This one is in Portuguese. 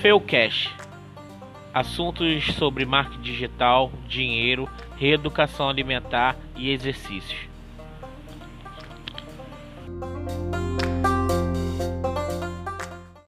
Feucash. Assuntos sobre marketing digital, dinheiro, reeducação alimentar e exercícios.